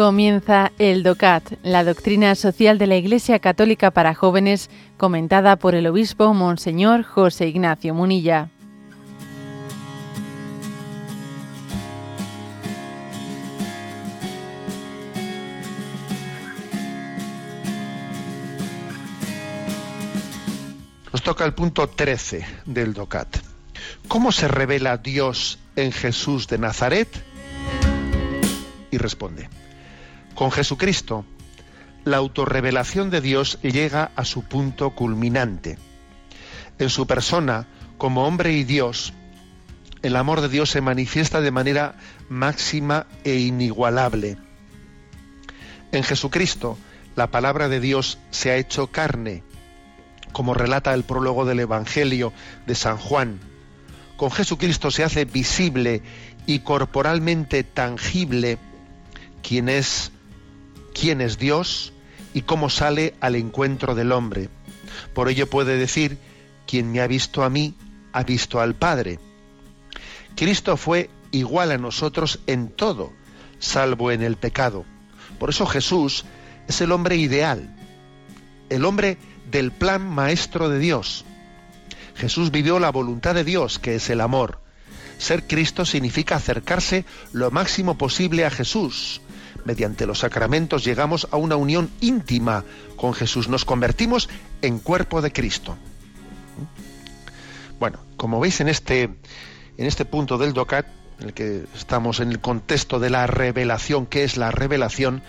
Comienza el DOCAT, la doctrina social de la Iglesia Católica para jóvenes, comentada por el obispo Monseñor José Ignacio Munilla. Nos toca el punto 13 del DOCAT. ¿Cómo se revela Dios en Jesús de Nazaret? Y responde, con Jesucristo, la autorrevelación de Dios llega a su punto culminante. En su persona, como hombre y Dios, el amor de Dios se manifiesta de manera máxima e inigualable. En Jesucristo, la palabra de Dios se ha hecho carne, como relata el prólogo del Evangelio de San Juan. Con Jesucristo se hace visible y corporalmente tangible quién es quién es Dios y cómo sale al encuentro del hombre. Por ello puede decir, quien me ha visto a mí, ha visto al Padre. Cristo fue igual a nosotros en todo, salvo en el pecado. Por eso Jesús es el hombre ideal, el hombre del plan maestro de Dios. Jesús vivió la voluntad de Dios, que es el amor. Ser Cristo significa acercarse lo máximo posible a Jesús, mediante los sacramentos llegamos a una unión íntima con Jesús, nos convertimos en cuerpo de Cristo. Bueno, como veis en este, en este punto del DOCAT, en el que estamos en el contexto de la revelación, ¿qué es la revelación?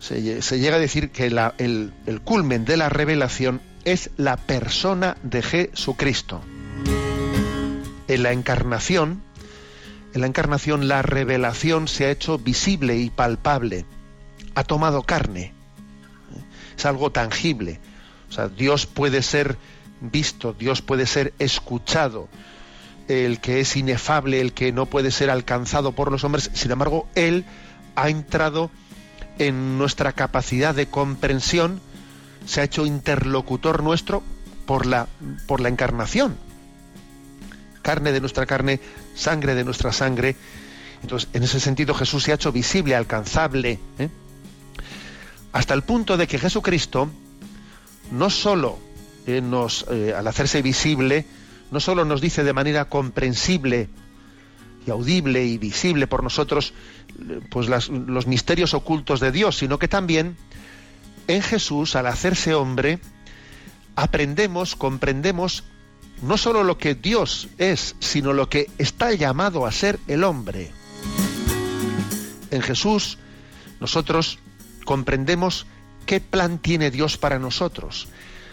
Se, llega a decir que el, el culmen de la revelación es la persona de Jesucristo. En la encarnación, en la encarnación la revelación se ha hecho visible y palpable, ha tomado carne, es algo tangible. O sea, Dios puede ser visto, Dios puede ser escuchado, el que es inefable, el que no puede ser alcanzado por los hombres, sin embargo, Él ha entrado en nuestra capacidad de comprensión, se ha hecho interlocutor nuestro por la, por la encarnación. Carne de nuestra carne, sangre de nuestra sangre. Entonces, en ese sentido Jesús se ha hecho visible, alcanzable, ¿eh? hasta el punto de que Jesucristo no solo eh, nos, eh, al hacerse visible, no solo nos dice de manera comprensible y audible y visible por nosotros pues los misterios ocultos de Dios, sino que también en Jesús, al hacerse hombre, aprendemos, comprendemos no solo lo que Dios es, sino lo que está llamado a ser el hombre. En Jesús nosotros comprendemos qué plan tiene Dios para nosotros.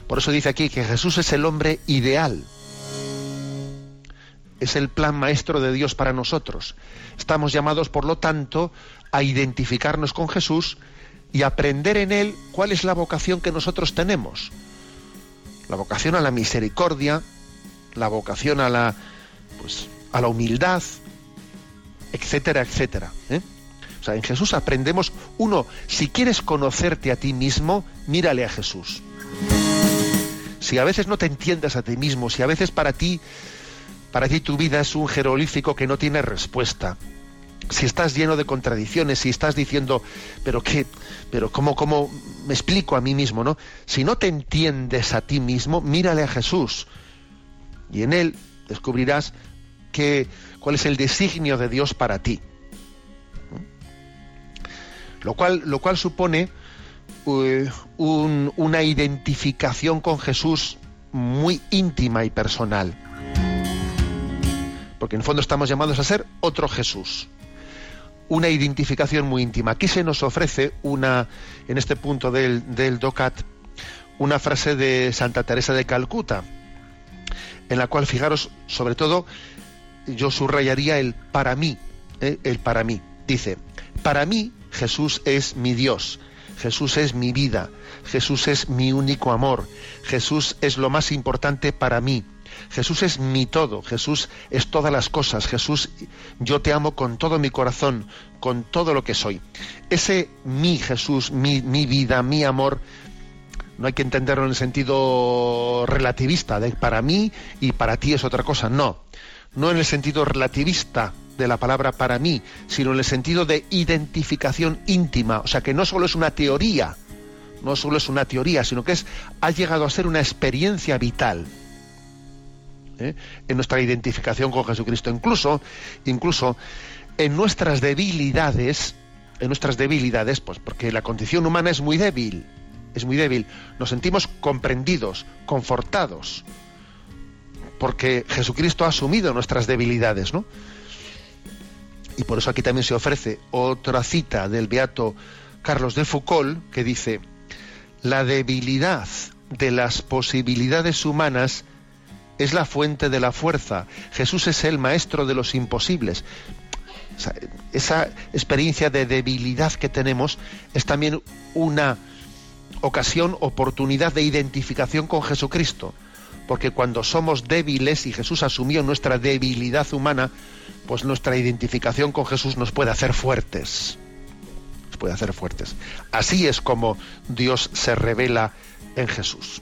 Por eso dice aquí que Jesús es el hombre ideal. Es el plan maestro de Dios para nosotros. Estamos llamados, por lo tanto, a identificarnos con Jesús y aprender en Él cuál es la vocación que nosotros tenemos. La vocación a la misericordia, la vocación a la, pues, a la humildad, etcétera, etcétera. ¿eh? O sea, en Jesús aprendemos, uno, si quieres conocerte a ti mismo, mírale a Jesús. Si a veces no te entiendes a ti mismo, si a veces para ti, para ti tu vida es un jeroglífico que no tiene respuesta, si estás lleno de contradicciones, si estás diciendo, pero qué, pero cómo, cómo me explico a mí mismo, ¿no? Si no te entiendes a ti mismo, mírale a Jesús y en él descubrirás que, cuál es el designio de Dios para ti. Lo cual, lo cual supone eh, una identificación con Jesús muy íntima y personal. Porque en el fondo estamos llamados a ser otro Jesús. Una identificación muy íntima. Aquí se nos ofrece una, en este punto del, del DOCAT, una frase de Santa Teresa de Calcuta, en la cual, fijaros, sobre todo, yo subrayaría el para mí, ¿eh? el para mí. Dice, para mí Jesús es mi Dios, Jesús es mi vida, Jesús es mi único amor, Jesús es lo más importante para mí, Jesús es mi todo, Jesús es todas las cosas, Jesús, yo te amo con todo mi corazón, con todo lo que soy. Ese mi Jesús, mi, mi vida, mi amor, no hay que entenderlo en el sentido relativista, de para mí y para ti es otra cosa, no, no en el sentido relativista de la palabra para mí, sino en el sentido de identificación íntima, o sea que no solo es una teoría, no solo es una teoría, sino que es, ha llegado a ser una experiencia vital ¿eh? en nuestra identificación con Jesucristo. Incluso, incluso en nuestras debilidades, en nuestras debilidades, pues porque la condición humana es muy débil, es muy débil, nos sentimos comprendidos, confortados, porque Jesucristo ha asumido nuestras debilidades, ¿no? Y por eso aquí también se ofrece otra cita del beato Carlos de Foucault que dice, la debilidad de las posibilidades humanas es la fuente de la fuerza. Jesús es el maestro de los imposibles. esa experiencia de debilidad que tenemos es también una ocasión, oportunidad de identificación con Jesucristo porque cuando somos débiles y Jesús asumió nuestra debilidad humana, pues nuestra identificación con Jesús nos puede hacer fuertes. Nos puede hacer fuertes. Así es como Dios se revela en Jesús.